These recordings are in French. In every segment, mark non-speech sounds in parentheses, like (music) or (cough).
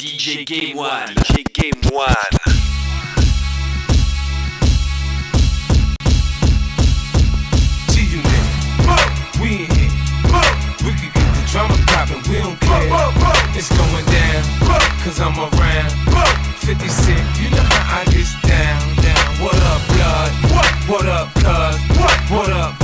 DJ Game One. DJ Game One. See you now. We in here. We can get the drama poppin', we don't care. It's going down, cause I'm around. 50 Cent, you know how I get down, down. What up, blood? What up, cuz? What up,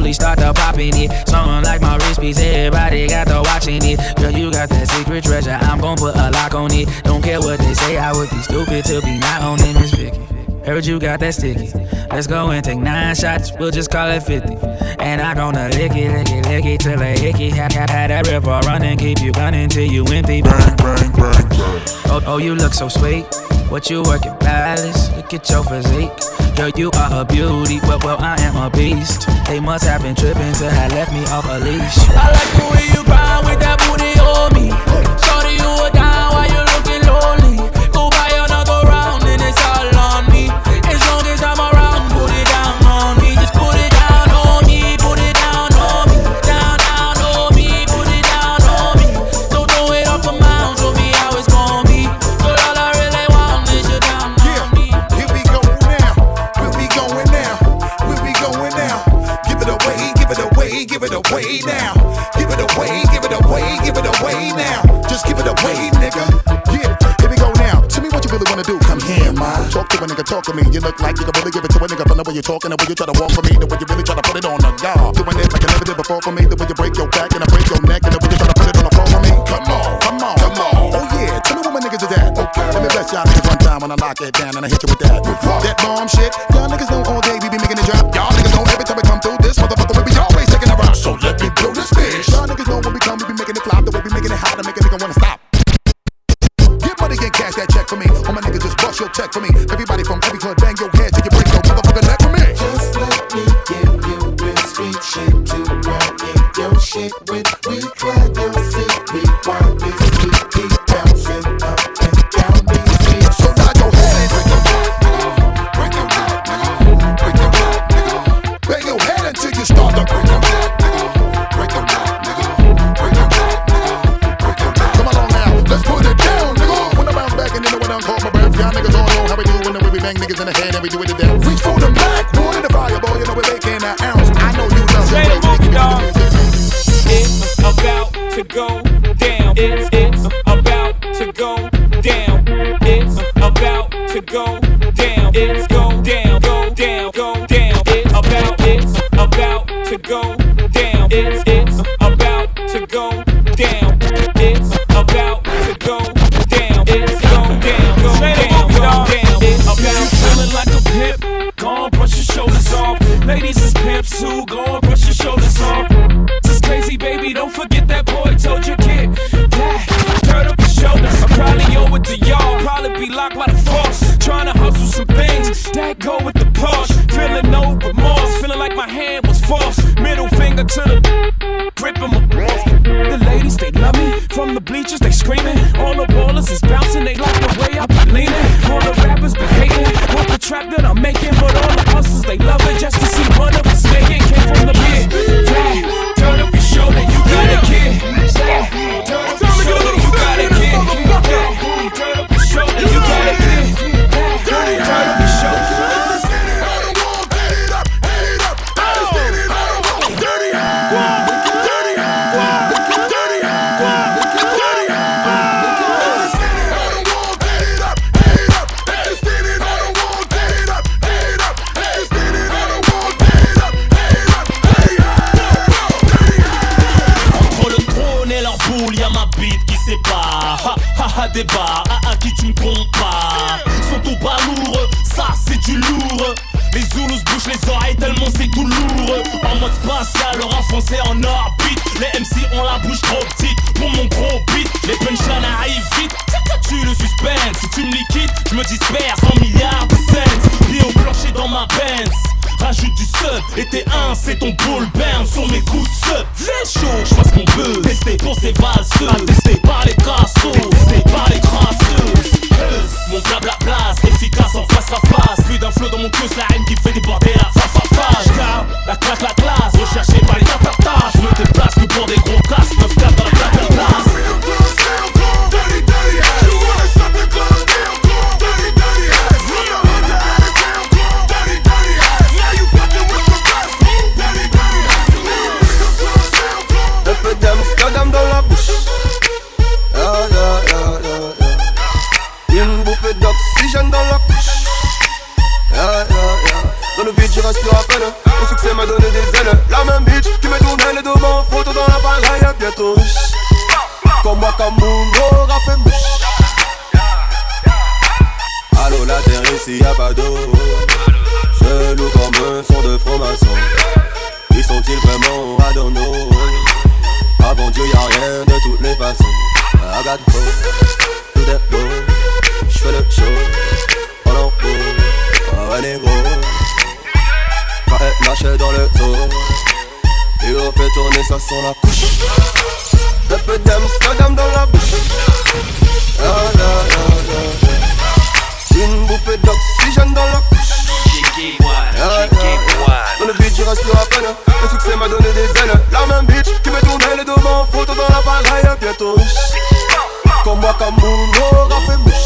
slowly start to popping it. Something like my wrist piece, everybody got to watching it. Girl, you got that secret treasure, I'm gon' put a lock on it. Don't care what they say, I would be stupid to be not on it, Miss Vicky. Heard you got that sticky. Let's go and take nine shots, we'll just call it 50. And I'm gonna lick it, lick it, lick it till a hickey. Had, had, had that river running, keep you running till you empty. Bang, bang, bang, bang. Oh, oh, you look so sweet. What you working, palace? Look at your physique. Girl, you are a beauty, but well, well, I am a beast. They must have been tripping to have left me off a leash. I like the way you grind with that booty on me. You look like you can really give it to a nigga from the way you're talking, the way you try to walk for me, the way you really try to put it on a guy. Doing it like you never did before for me, the way you break your back and I break your neck, and the way you try to put it on the floor for me. Come on, come on, come on. Oh yeah, tell me what my niggas is at. Okay. Let me bless y'all niggas one time when I lock it down and I hit you with that. Tout lourd. En mode spatial, leur enfoncé en orbite. Les MC ont la bouche trop petite pour mon gros beat. Les punchlines arrivent vite, tu le suspense. Si tu me liquides, je me disperse en milliards de cents. Pieds au plancher dans ma Benz. Rajoute du sub, et t'es un, c'est ton bull burn. Sur mes coups de sub. Fais chaud, je pense qu'on peut. Tester pour ces valseuses. Testé par les cassos, Avant Dieu y'a rien de toutes les façons. I got go, tout est beau. J'fais le show, en lambeau Oh. Ouais négro. Quand elle lâche dans le dos. Et on fait tourner ça sans la couche. Un peu d'Amsterdam dans la bouche. Ah là là là là. Une bouffée d'oxygène dans la couche Game dans le beat, je respire à peine. Le succès m'a donné des ailes. La même bitch qui me tournait les deux mains. Photo dans l'appareil, bientôt riche. Comme moi, comme mon aura fait mouche.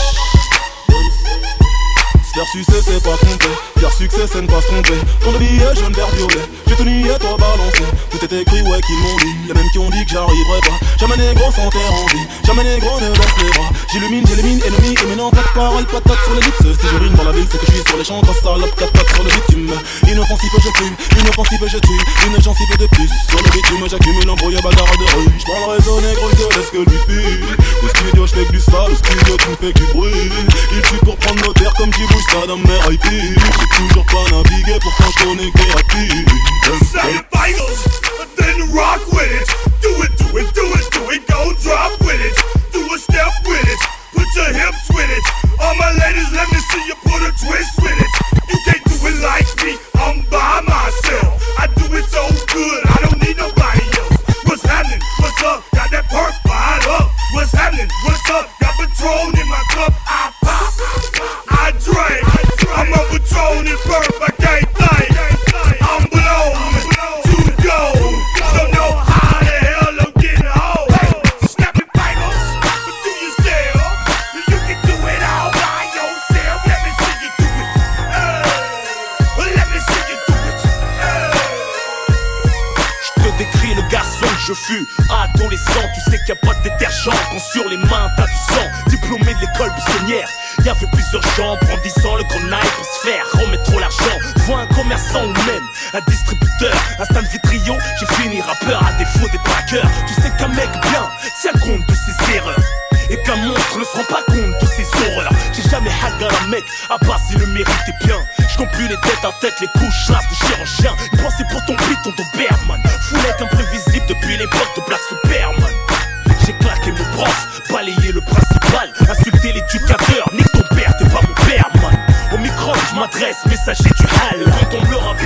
Faire sucer c'est pas compter Faire succès c'est ne pas se tromper. Ton le billet jaune vert violet. J'ai tout nié toi balancé. Tout est écrit ouais qu'ils m'ont dit. Les mêmes qui ont dit que j'arriverai pas. Jamais négro sans terre en vie. Jamais négro ne laisse les bras. J'illumine, j'élimine ennemi Et maintenant pas de parole, patate sur les lips Si je rime dans la ville c'est que je suis sur les champs Grâce salope, quatre pattes sur le bitume. Inoffensif je fume, inoffensif je tue. Une gencive de plus. Sur le bitume j'accumule embrouille bagarre de rue. J'prends le réseau négro, je laisse que lui file Au studio j'fais que du sale, au studio tu me fais du bruit. Il tue pour prendre nos terres comme j'y dans mes IP J'ai toujours pas navigué pourtant je connais que qui Say it vitals, then rock with it. Do it, do it, do it, do it. Go drop with it. Do a step with it. Put your hips with it. All my ladies, let me see you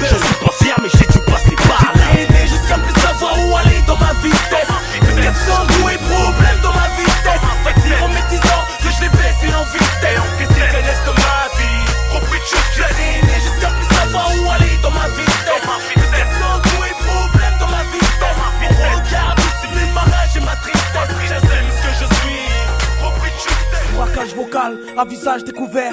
Je suis pas fier mais j'ai dû passer par là. Aîné jusqu'à plus savoir où aller dans ma vitesse. Peut-être sans goût et problème dans ma vitesse. Fait que c'est remétisant que je les baisse en vitesse. Qu'est-ce qu'ils connaissent de ma vie? De aîné jusqu'à plus savoir où aller dans ma vitesse. Sans et problème dans ma vitesse. Et ma tristesse. J'assume ce que je suis. Repris vocal, à visage découvert,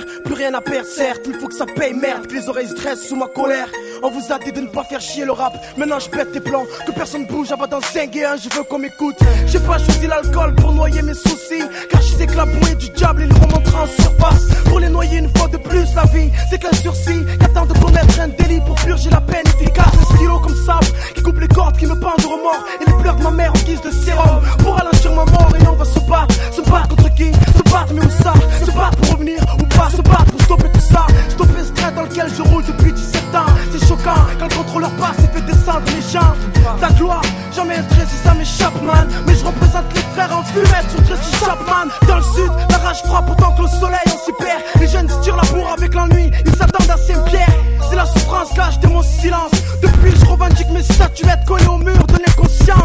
rien à perdre, certes, il faut que ça paye, merde, que les oreilles se dressent sous ma colère. On vous a dit de ne pas faire chier le rap. Maintenant je pète tes plans, que personne bouge avant dans 5 et 1, je veux qu'on m'écoute. J'ai pas choisi l'alcool pour noyer mes soucis. Car je sais que la bouée du diable, il remontera en surface. Pour les noyer une fois de plus, la vie, c'est qu'un sursis. Qu'attend de commettre un délit pour purger la peine efficace. Un stylo comme sable qui coupe les cordes, qui me pend de remords. Et les pleurs de ma mère en guise de sérum. Pour ralentir ma mort, et on va se battre. Se battre contre qui? Se battre, mais où ça? Se battre pour revenir ou pas? Se battre pour stopper tout ça. Stopper ce train dans lequel je roule depuis 17 ans. Quand le contrôleur passe, il fait descendre les gens. Ta gloire, jamais elle si ça m'échappe man. Mais je représente les frères en fumette sur Tracy Chapman. Dans le sud, la rage frappe autant que le soleil on s'y perd Les jeunes se tirent la bourre avec l'ennui, ils s'attendent à une pierre. C'est la souffrance, là j'étais mon silence. Depuis je revendique mes statuettes collées au mur de l'inconscience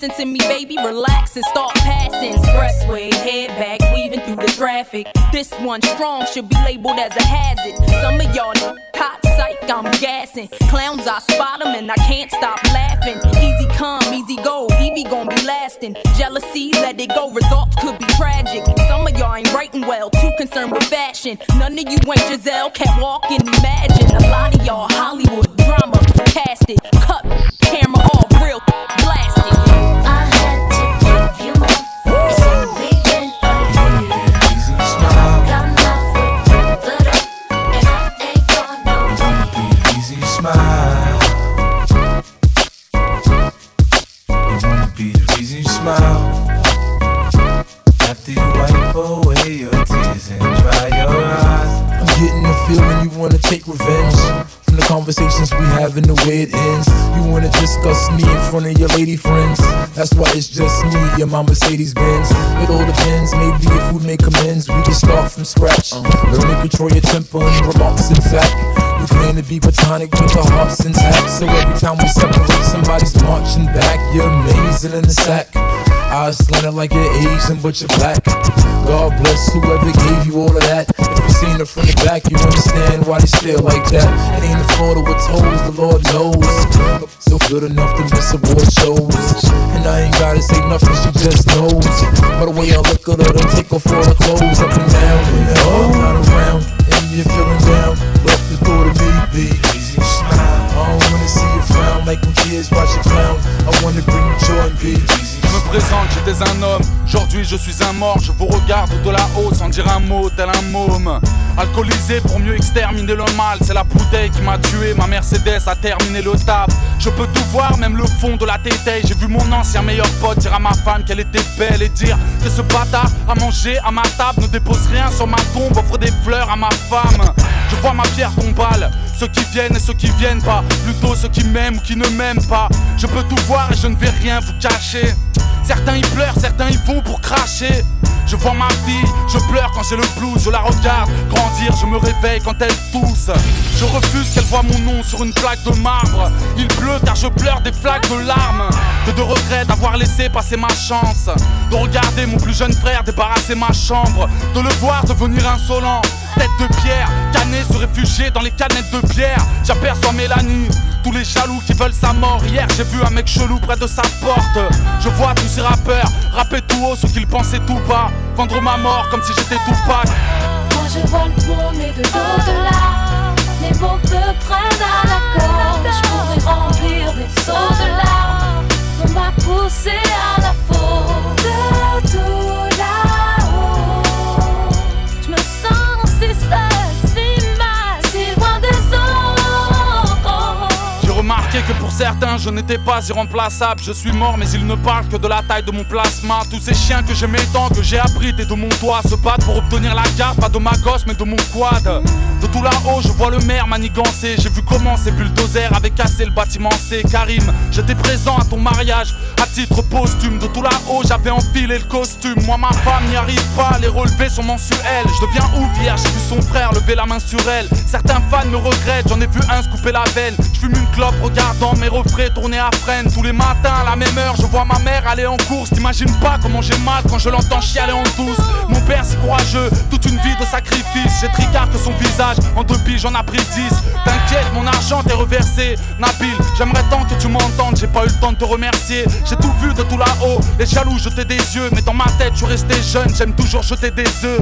Listen to me, baby, relax and start passing. Expressway, head back, weaving through the traffic. This one strong should be labeled as a hazard. Some of y'all hot psych, I'm gassing. Clowns, I spot 'em and I can't stop laughing. Easy come, easy go, Evie gon' be lasting. Jealousy, let it go, results could be tragic. Some of y'all ain't writing well, too concerned with fashion. None of you ain't Giselle, can't walk and imagine. A lot of y'all Hollywood drama, cast it, cut, camera off, real, blast it. Take revenge. From the conversations we have and the way it ends. You wanna discuss me in front of your lady friends. That's why it's just me and my Mercedes Benz. It all depends, maybe if we make amends, we can start from scratch. Learn to control your temper and remarks, in fact. We claim to be platonic, but the heart's intact. So every time we separate, somebody's marching back. You're amazing in the sack. Eyes slanted like you're Asian, but you're black. God bless whoever gave you all of that. You from the back, you understand why they stare like that. It ain't a photo with toes, the Lord knows. Still good enough to miss award shows. And I ain't gotta say nothing, she just knows. By the way I look at her, don't take off all her clothes up and down. All not around, and you're feeling down, let the thought of me. Je me présente, j'étais un homme, aujourd'hui je suis un mort, je vous regarde de là-haut sans dire un mot, tel un môme. Alcoolisé pour mieux exterminer le mal, c'est la bouteille qui m'a tué, ma Mercedes a terminé le taf. Je peux tout voir, même le fond de la tétaille. J'ai vu mon ancien meilleur pote dire à ma femme qu'elle était belle et dire que ce bâtard a mangé à ma table, ne dépose rien sur ma tombe, offre des fleurs à ma femme. Je vois ma pierre tombale, ceux qui viennent et ceux qui viennent pas, plutôt ceux qui m'aiment ou qui ne m'aiment pas. Je peux tout voir et je ne vais rien vous cacher. Certains y pleurent, certains y vont pour cracher. Je vois ma fille, je pleure quand j'ai le blues, je la regarde grandir, je me réveille quand elle tousse. Je refuse qu'elle voie mon nom sur une plaque de marbre. Il pleut car je pleure des flaques de larmes. Que de regrets d'avoir laissé passer ma chance. De regarder mon plus jeune frère débarrasser ma chambre. De le voir devenir insolent. Tête de pierre, canet se réfugier dans les canettes de bière. J'aperçois Mélanie, tous les jaloux qui veulent sa mort. Hier j'ai vu un mec chelou près de sa porte. Je vois tous ces rappeurs rapper tout haut ce qu'ils pensaient tout bas. Vendre ma mort comme si j'étais tout pas. Quand je vois le monde et de l'au-delà, les mots me prennent à la corde. Je pourrais remplir des seaux de larmes. On m'a poussé à la faute de tout remarqué que pour certains je n'étais pas irremplaçable. Je suis mort mais ils ne parlent que de la taille de mon plasma. Tous ces chiens que j'aimais tant que j'ai abrité de mon toit Se battent pour obtenir la garde, pas de ma gosse mais de mon quad. De tout là-haut je vois le maire manigancer. J'ai vu comment ces bulldozers avaient cassé le bâtiment C. Karim, j'étais présent à ton mariage. À titre posthume De tout là-haut j'avais enfilé le costume. Moi ma femme n'y arrive pas, les relevés sont mensuels. Je deviens ouf hier, j'ai vu son frère lever la main sur elle. Certains fans me regrettent, j'en ai vu un se couper la veine. Je fume une clope regardant mes refrains tourner à freine Tous les matins à la même heure je vois ma mère aller en course. T'imagines pas comment j'ai mal quand je l'entends chialer en douce. Mon père si courageux, toute une vie de sacrifice. J'ai tricard que son visage, en deux j'en ai pris dix. T'inquiète mon argent t'est reversé. Nabil, j'aimerais tant que tu m'entendes. J'ai pas eu le temps de te remercier. J'ai tout vu de tout là-haut, les jaloux jetaient des yeux Mais dans ma tête je resté jeune, j'aime toujours jeter des œufs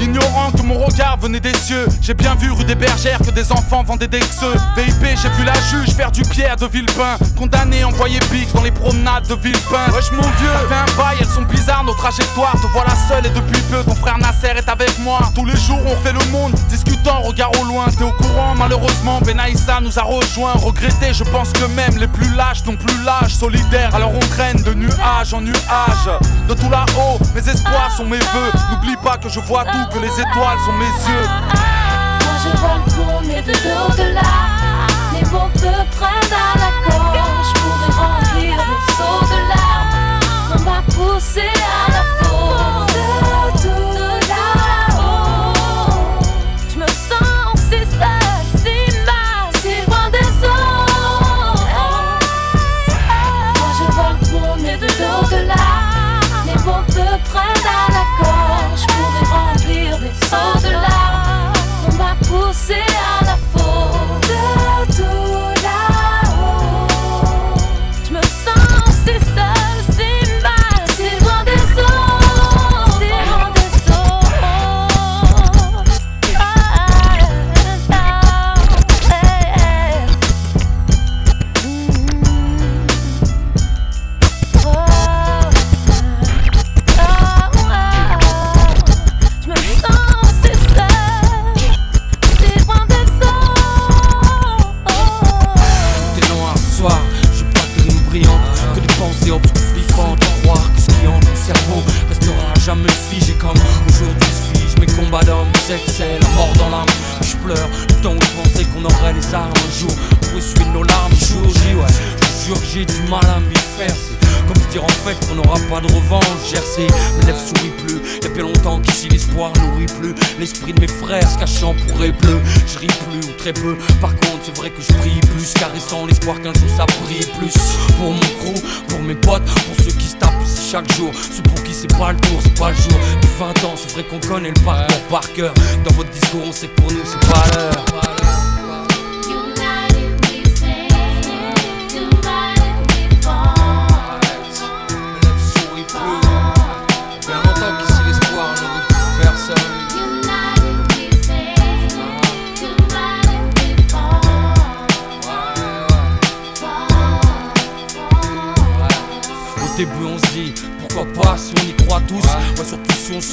Ignorant que mon regard venait des cieux. J'ai bien vu rue des bergères que des enfants vendaient des xeux VIP j'ai vu la juge faire du pierre de Villepin. Condamné envoyé Bix dans les promenades de Villepin. Wesh mon vieux, ça un bail, elles sont bizarres nos trajectoires. Te voilà seul et depuis peu ton frère Nasser est avec moi. Tous les jours on fait le monde, discutant regard au loin. T'es au courant malheureusement Benaïssa nous a rejoint Regretté je pense que même les plus lâches n'ont plus l'âge solidaire. Alors on traîne de nuage en nuage De tout là-haut, mes espoirs sont mes vœux N'oublie pas que je vois tout, que les étoiles sont mes yeux Quand je vois le monde et de l'au-delà, les mots me prennent à la gorge. Je pourrais remplir des seaux de larmes. On m'a poussé à la faute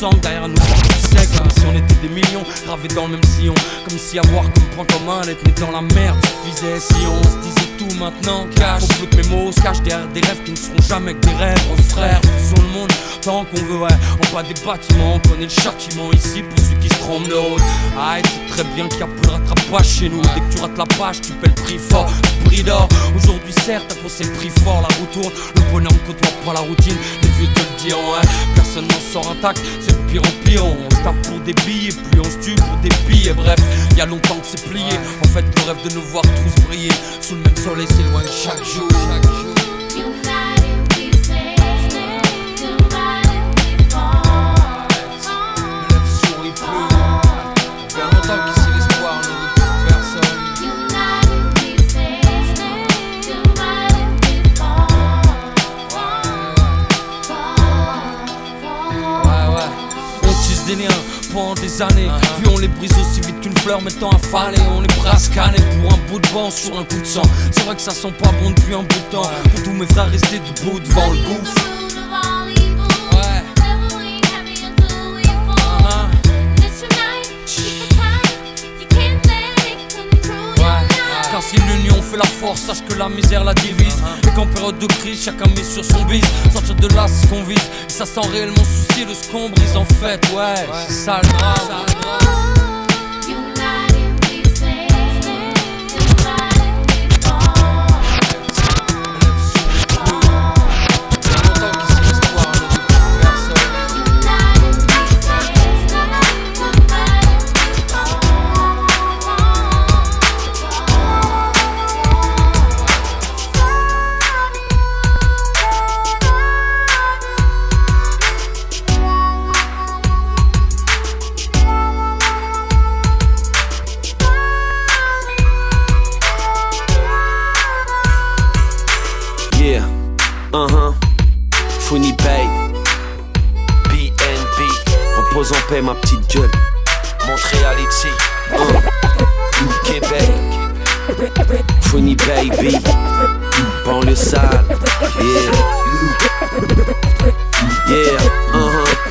on derrière nous sec Comme si on était des millions gravés dans le même sillon Comme si avoir comme point commun d'être né dans la merde suffisait Si on se disait tout maintenant cache. Faut plus que mes mots se cachent derrière des rêves qui ne seront jamais que des rêves Oh frère, faisons le monde tant qu'on veut ouais En bas des bâtiments, on connaît le châtiment ici Pour ceux qui se trompent de route Ah, tu très bien qu'il y a plus de rattrapage chez nous. Dès que tu rates la page, tu paies le prix fort. Le prix d'or, aujourd'hui certes, t'as posé le prix fort La roue tourne, le bonhomme côtoie pas la routine. Les vieux te le diront, ouais Personne n'en sort intact, c'est de pire en pire. On se tape pour des billets, puis on se tue pour des billets. Bref, y a longtemps que c'est plié. En fait, le rêve de nous voir tous briller. Sous le même soleil s'éloigne chaque jour, chaque jour des années, puis on les brise aussi vite qu'une fleur mettant à faner. On prêt à scanner pour un bout de vent sur un coup de sang. C'est vrai que ça sent pas bon depuis un bout de temps. Pour tous mes frères restés debout devant le gouffre. Car si l'union fait la force, sache que la misère la divise. Et qu'en période de crise, chacun met sur son bise. Sortir de là, c'est ce qu'on vise. Et ça sans réellement soucier de ce qu'on brise en fait. Ouais, c'est ça le drame. Paix, ma petite gueule. Montréal ici. Uh. Québec. Funny Baby. Banlieue sale. Yeah. Yeah, uh-huh,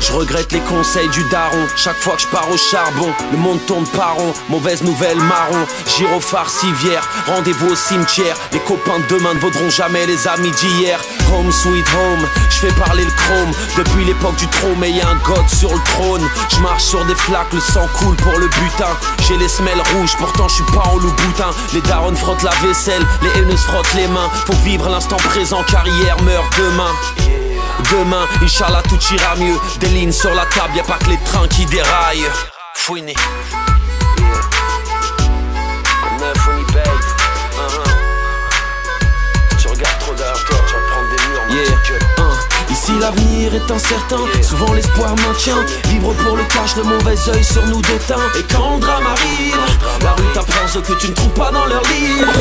Je regrette les conseils du daron. Chaque fois que je pars au charbon, le monde tourne par rond. Mauvaise nouvelle marron. Gyrophare civière. Rendez-vous au cimetière. Les copains de demain ne vaudront jamais les amis d'hier. Home sweet home. Je fais parler le chrome. Depuis l'époque du trône, mais y un god sur le trône. Je marche sur des flaques, le sang coule pour le butin. J'ai les semelles rouges, pourtant je suis pas en loup boutin. Les darons frottent la vaisselle, les haineux frottent les mains. Faut vivre l'instant présent, car hier meurt demain. Demain, Inch'Allah, tout ira mieux. Des lignes sur la table, y a pas que les trains qui déraillent. Fouini. Ici l'avenir est incertain, souvent l'espoir maintient. Vivre pour le cash, le mauvais oeil sur nous déteint. Et quand le drame arrive, la rue t'apprend ce que tu ne trouves pas dans leurs livres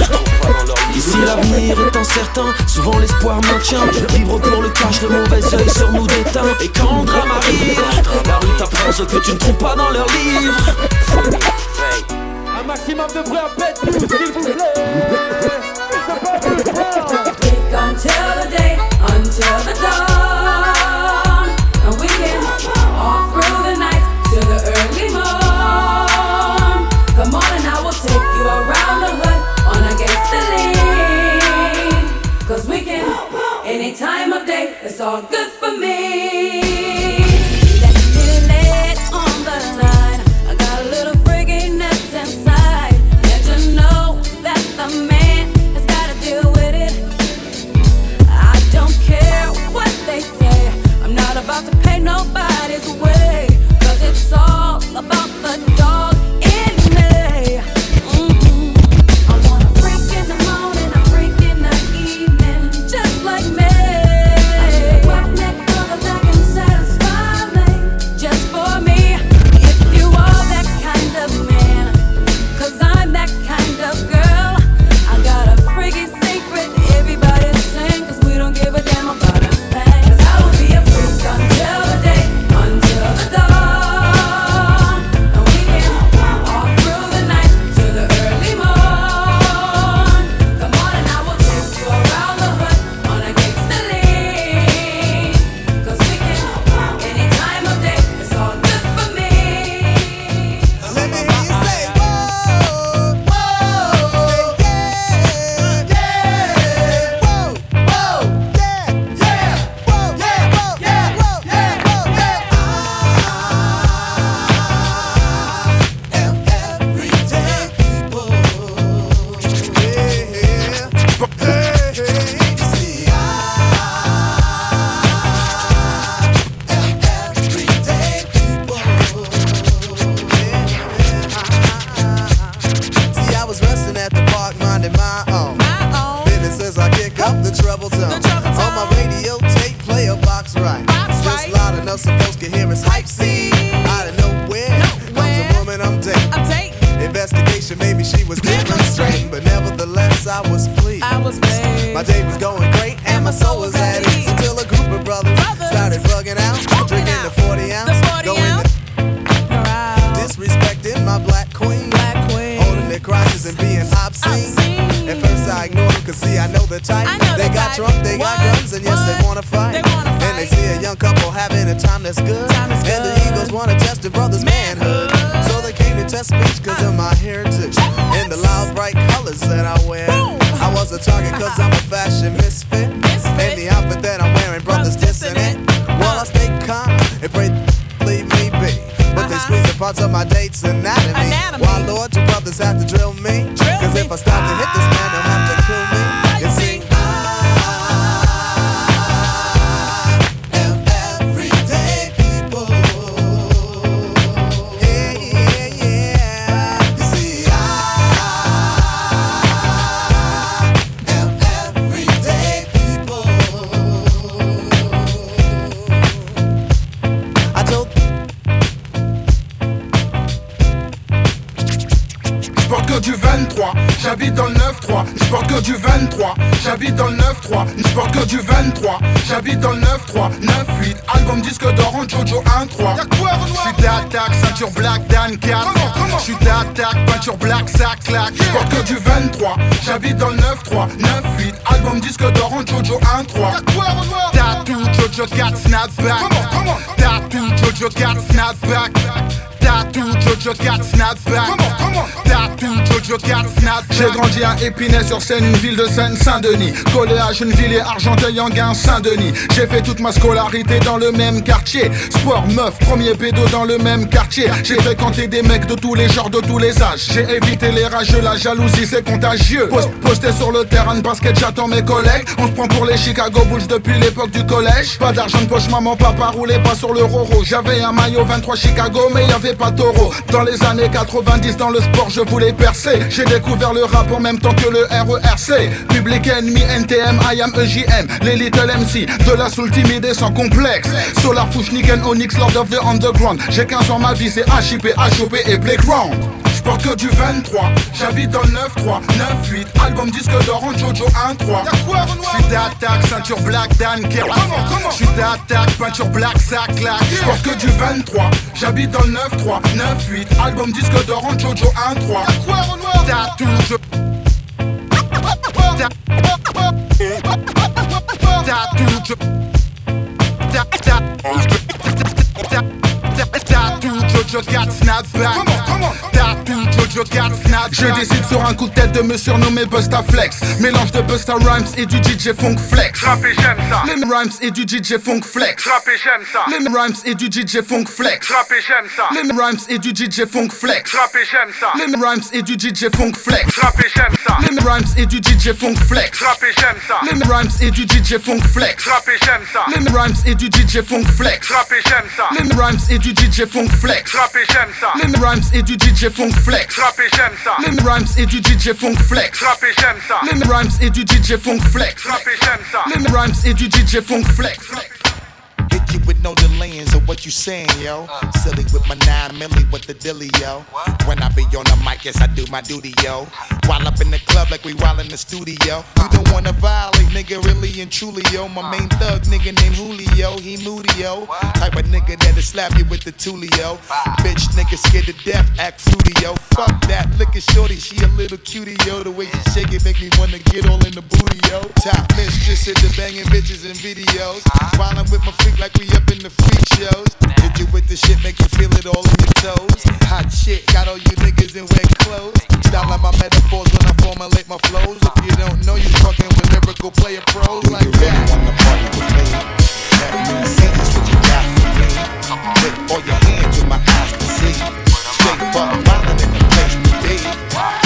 Ici l'avenir est incertain, souvent l'espoir maintient. Vivre pour le cash, le mauvais oeil sur nous déteint. Et quand le drame arrive, la rue t'apprend ce que tu ne trouves pas dans leurs livres Un maximum de bruit à bête, s'il vous plaît. Until the day, until the dawn, I start to hit this Tattoo, Jojo 4, snapback. Tattoo, Jojo 4, snapback. Tattoo, Jojo 4, snapback. J'ai grandi à Épinay sur Seine, une ville de Seine-Saint-Denis. Collé à Gennevilliers, Argenteuil, Anguin, Saint-Denis. J'ai fait toute ma scolarité dans le même quartier. Sport, meuf, premier pédo dans le même quartier. J'ai fréquenté des mecs de tous les genres, de tous les âges. J'ai évité les rageux, la jalousie, c'est contagieux. Post- posté sur le terrain de basket, j'attends mes collègues. On se prend pour les Chicago Bulls depuis l'époque du collège. Pas d'argent de poche, maman, papa roulait pas sur le Roro. J'avais un maillot 23 Chicago, mais y avait pas taureau. Dans les années 90, dans le sport, je voulais percer. J'ai découvert le rap en même temps que le RERC. Public Enemy, NTM, IAM, EJM. Les Little MC, de la soul timide et sans complexe. Solar Fushniken, Onyx, Lord of the Underground. J'ai 15 ans, ma vie, c'est HIP, HOP et Playground. J'porte que du 23, j'habite dans le 9-3, 9-8, album disque d'or en Jojo 1-3. J'suis d'attaque, ceinture black, Dan Kerr. J'suis d'attaque, peinture black, ça claque. J'porte que du 23, j'habite dans le 9-3, 9-8, album disque d'or en Jojo 1-3. Tattoo, je. Tattoo, je. Tattoo, Jojo 4, snapback. Tattoo, Jojo 4, snapback. Je décide sur un coup de tête de me surnommer Busta Flex. Mélange de Busta Rhymes et du DJ Funk Flex. Rappé, j'aime ça. Les rhymes et du DJ Funk Flex. Rappé, j'aime ça. Les rhymes et du DJ Funk Flex. Rappé, j'aime ça. Les rhymes et du DJ Funk Flex. Rappé, j'aime ça. Les rhymes et du DJ Funk Flex. Rappé, j'aime ça. Les rhymes et du DJ Funk Flex. Rappé, j'aime ça. Les rhymes et du DJ Funk Flex. Rappé, j'aime ça. Les rhymes et du DJ Funk Flex. Rappé, j'aime ça. Les rhymes et du DJ Funk Flex. Rappé, j'aime ça. Les rhymes et du DJ Funk Flex. Rappé, j'aime ça. Les rhymes et du DJ Funk Flex. Rappé, j'aime ça. Les rhymes et du DJ Funk Flex. Rappé, j'aime ça. Les rhymes et du DJ Funk Flex. Hit you with no delayings of what you saying, yo. Uh. Silly with my nine milli with the dilly, yo. When I be on the mic, yes, I do my duty, yo. While up in the club like we while in the studio. Uh. You don't wanna violate, nigga, really and truly, yo. My uh. main thug, nigga named Julio, he moody, yo. Type of nigga that'll slap you with the tulio. Bitch, nigga scared to death, act fruity, yo. Fuck that, look at shorty, she a little cutie, yo. The way she shake it make me wanna get all in the booty, yo. Top mistress at the banging bitches and videos. While I'm with my freak like we up in the freak shows. Hit you with the shit, make you feel it all in your toes. Hot shit, got all you niggas in wet clothes. Style like my metaphors when I formulate my flows. If you don't know, you fucking with lyrical player pros like that. wanna party with me? Let me see just what you got for me. Put all your hands with my eyes to see. Straight wildin' in the place to be.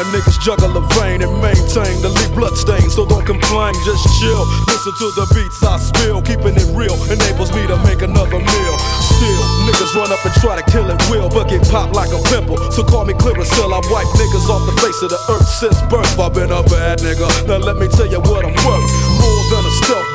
A niggas juggle a vein and maintain the lead blood stain. So don't complain, just chill. Listen to the beats I spill, keeping it real enables me to make another meal. Still, niggas run up and try to kill it will, but get popped like a pimple. So call me Clearasil, I wipe niggas off the face of the earth since birth. I've been a bad nigga. Now let me tell you what I'm worth.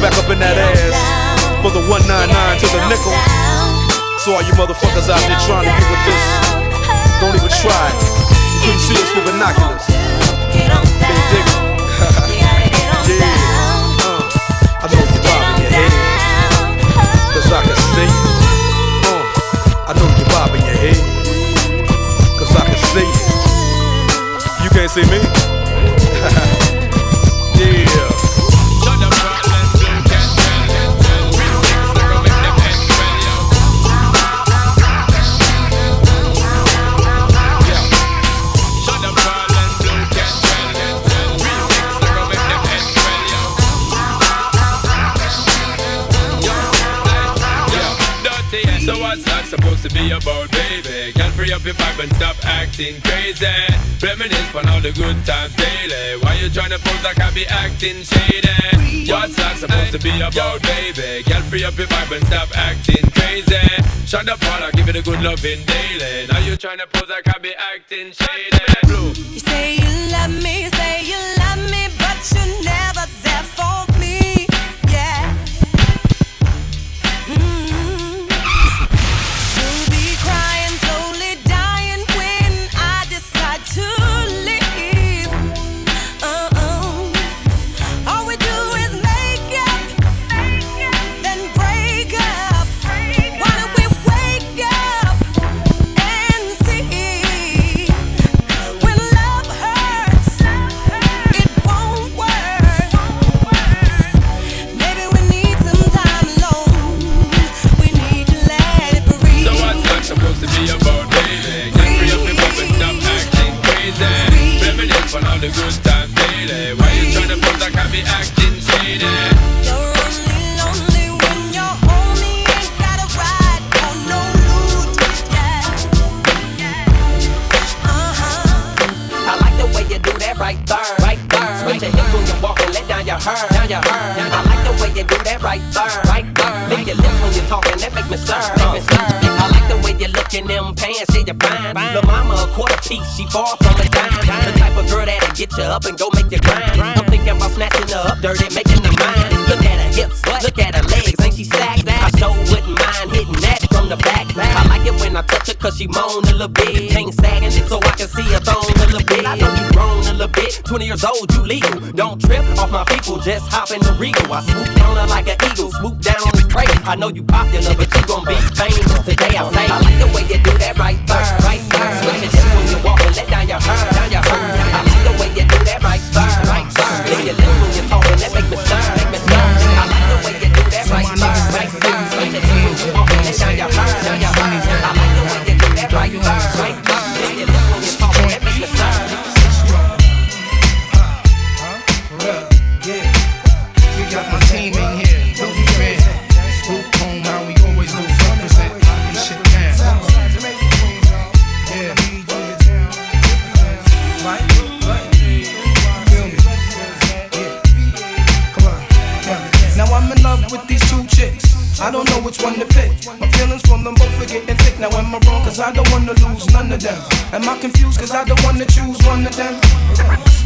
back up in that ass for the 199 to the nickel. So all you motherfuckers out there trying to get with this, don't even try it. You couldn't see us with binoculars. You dig it? (laughs) yeah, uh, I know you're bobbing your head, cause I can see you. Uh, I know you're bobbing your head, cause I can see you. You can't see me? Your vibe and stop acting crazy. Reminisce on all the good times daily. Why you tryna pose like I be acting shady? What's that supposed to be about, baby? Can free up your vibe and stop acting crazy. Shut up, all give it a good loving daily. Now you tryna pose like I be acting shady. Blue. You say you love me, you say you love me, but you're never The good times daily. Why you tryna pose like I be acting shady? I like the way you do that right there, right there. Lick your lips when you're talking, that make me stir, make me stir. I like the way you look in them pants, yeah, you're fine. The mama a quarter piece, she far from a dime. The type of girl that'll get you up and go make you grind. I'm thinking about snatching her up, dirty, making her mine. Look at her hips, look at her legs, ain't she stacked? I hitting that from the back. I like it when I touch her cause she moan a little bit. Ain't sagging so I can see her thong a little bit. I know you grown a little bit, 20 years old, you legal. Don't trip off my people, just hop in the regal. I swoop down her like an eagle, swoop down on the prey. I know you popular, but you gon' be famous today. I say, I like the way you do that right there, right there. Switch hips when you walk and let down your hair, down your hair. I like the way you do that right there, right there. Lick your lips you have right which one to pick. My feelings from them both are getting thick. Now am I wrong? Cause I don't wanna lose none of them. Am I confused? Cause I don't wanna choose one of them.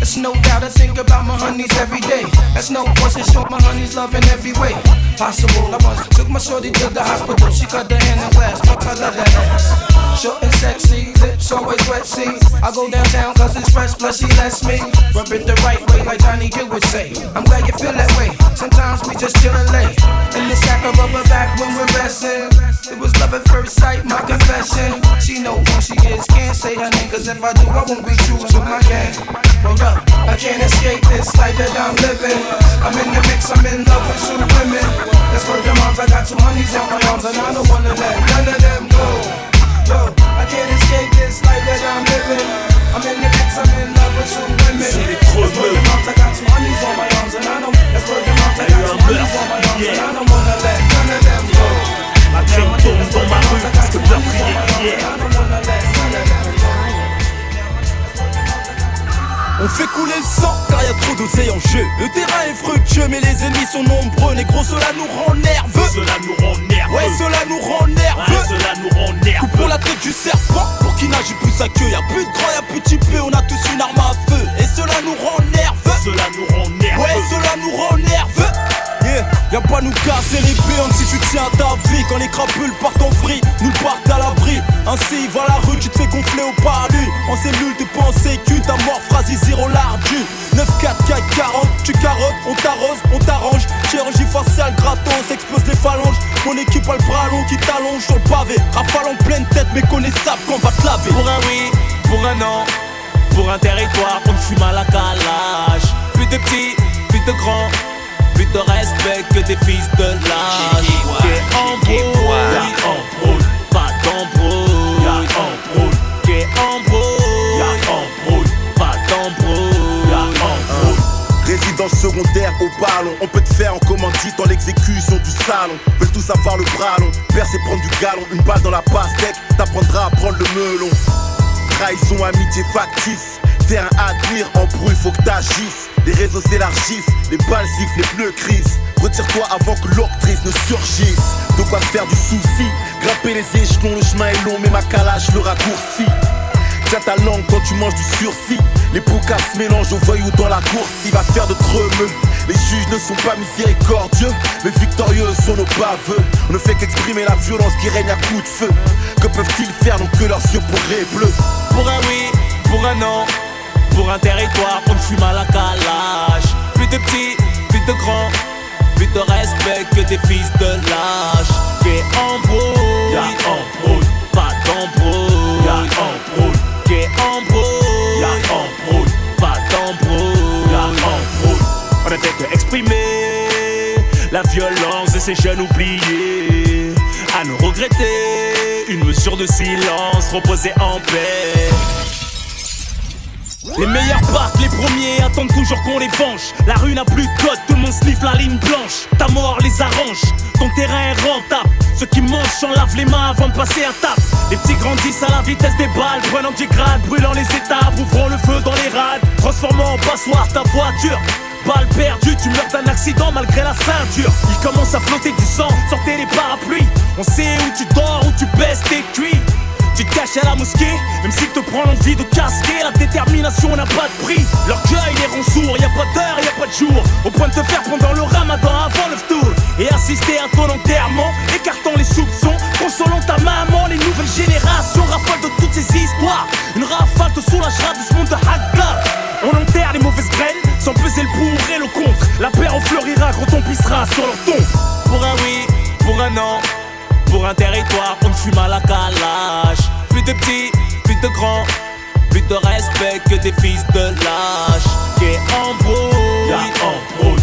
It's no doubt I think about my honeys every day. That's no question, show my honeys love in every way possible. I once took my shorty to the hospital. She cut the hand in glass, fuck I love that ass. Short and sexy, lips always wet. See, I go downtown cause it's fresh, plus she lets me rub it the right way, like Johnny Gill would say. I'm glad you feel that way. Sometimes we just chill and lay in the sack of rubber back when we're. It was love at first sight, my confession. She know who she is, can't say her name, cause if I do, I won't be true to my gang. Hold up, I can't escape this life that I'm living. I'm in the mix, I'm in love with two women. That's where the moms, I got two honeys on my arms, and I don't wanna let none of them go. Yo, I can't escape this life that I'm living. I'm in the mix, I'm in love with two women. That's where the moms, I got two honeys on my arms, and I don't. That's where the moms, I got two honeys on my arms, and I don't wanna let Ma crème tombe dans ma rue parce que peur crier hier. On fait couler le sang car y a trop d'oseille en jeu. Le terrain est fructueux mais les ennemis sont nombreux. Négro, cela nous rend nerveux. Cela nous rend nerveux. Ouais, cela nous rend nerveux. Ouais, cela nous rend nerveux. Coupe pour la tête du serpent pour qu'il nage plus sa queue. Y'a plus de grand, y'a plus de type, on a tous une arme à feu. Et cela nous rend nerveux. Cela nous rend nerveux. Ouais, cela nous rend nerveux. Y'a pas nous casser les béantes si tu tiens ta vie. Quand les crapules partent en vrille, nous partent à l'abri. Ainsi va la rue, tu te fais gonfler au palu. En cellule, t'es pas en ta mort phrase zéro l'ardu. 9 4 4 40, tu carottes, on t'arrose, on t'arrange. Chirurgie faciale, gratos, explose les phalanges. Mon équipe a le bras long qui t'allonge sur le pavé. Rafale en pleine tête, méconnaissable qu'on va te laver. Pour un oui, pour un non, pour un territoire, on fume à la calage. Plus de petits, plus de grands, plus de respect que des fils de l'âge. Qu'est embrouille, embrouille, pas d'embrouille. Embrouille, y'a embrouille, pas d'embrouille. Résidence secondaire au ballon, on peut te faire en commandite dans l'exécution du salon. Veulent tous avoir le bras long, percer prendre du galon, une balle dans la pastèque, t'apprendras à prendre le melon. Trahison, amitié factice, terrain à tenir, embrouille, faut que t'agisses. Les réseaux s'élargissent, les balles sifflent, les bleus crissent. Retire-toi avant que l'octrice ne surgisse. De quoi faire du souci, grimper les échelons, le chemin est long, mais ma calage le raccourci. Tiens ta langue quand tu manges du sursis. Les boucas se mélangent aux voyous dans la course. Il va faire de tremeux. Les juges ne sont pas miséricordieux, mais victorieux sont nos baveux. On ne fait qu'exprimer la violence qui règne à coups de feu. Que peuvent-ils faire donc que leurs yeux pourraient bleus? Pour un oui, pour un non, pour un territoire, on fume à la calage. Plus de petits, plus de grands, plus de respect que des fils de lâche. Qu'est embrouille, y'a embrouille, pas d'embrouille. Y'a embrouille, qu'est embrouille, y'a embrouille, pas d'embrouille. Y'a embrouille. On ne fait que exprimer la violence de ces jeunes oubliés. À nous regretter, une mesure de silence, reposer en paix. Les meilleurs partent, les premiers attendent toujours qu'on les venge. La rue n'a plus de code, tout le monde sniffe la ligne blanche. Ta mort les arrange, ton terrain est rentable. Ceux qui mangent s'en lavent les mains avant de passer à table. Les petits grandissent à la vitesse des balles, prenant du grade, brûlant les étapes, ouvrant le feu dans les rades, transformant en passoire ta voiture. Balle perdue, tu meurs d'un accident malgré la ceinture. Il commence à flotter du sang, sortez les parapluies. On sait où tu dors, où tu baisses tes cuits. Tu te caches à la mosquée, même s'il te prend l'envie de casquer, la détermination n'a pas de prix. L'orgueil les rend sourds, y a pas d'heure, y a pas de jour. Au point de te faire pendant le ramadan avant le tour. Et assister à ton enterrement, écartant les soupçons, consolant ta maman, les nouvelles générations raffolent de toutes ces histoires. Une rafale te soulagera de ce monde de Haggar. On enterre les mauvaises graines, sans peser le pour et le contre. La paix en fleurira quand on pissera sur leur tombe. Pour un oui, pour un non, pour un territoire, on fume à la calage. Plus de petits, plus de grands, plus de respect que des fils de lâche. Qu'est embrouille,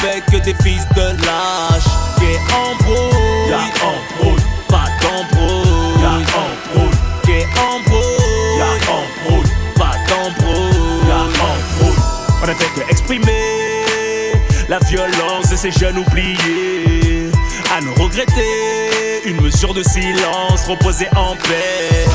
que des fils de lâche. Qu'est embrouille, y'a embrouille, pas d'embrouille. Y'a embrouille, qu'est embrouille, y'a embrouille, pas d'embrouille. Y'a embrouille. On ne fait que exprimer la violence de ces jeunes oubliés. À ne regretter, une mesure de silence, reposer en paix.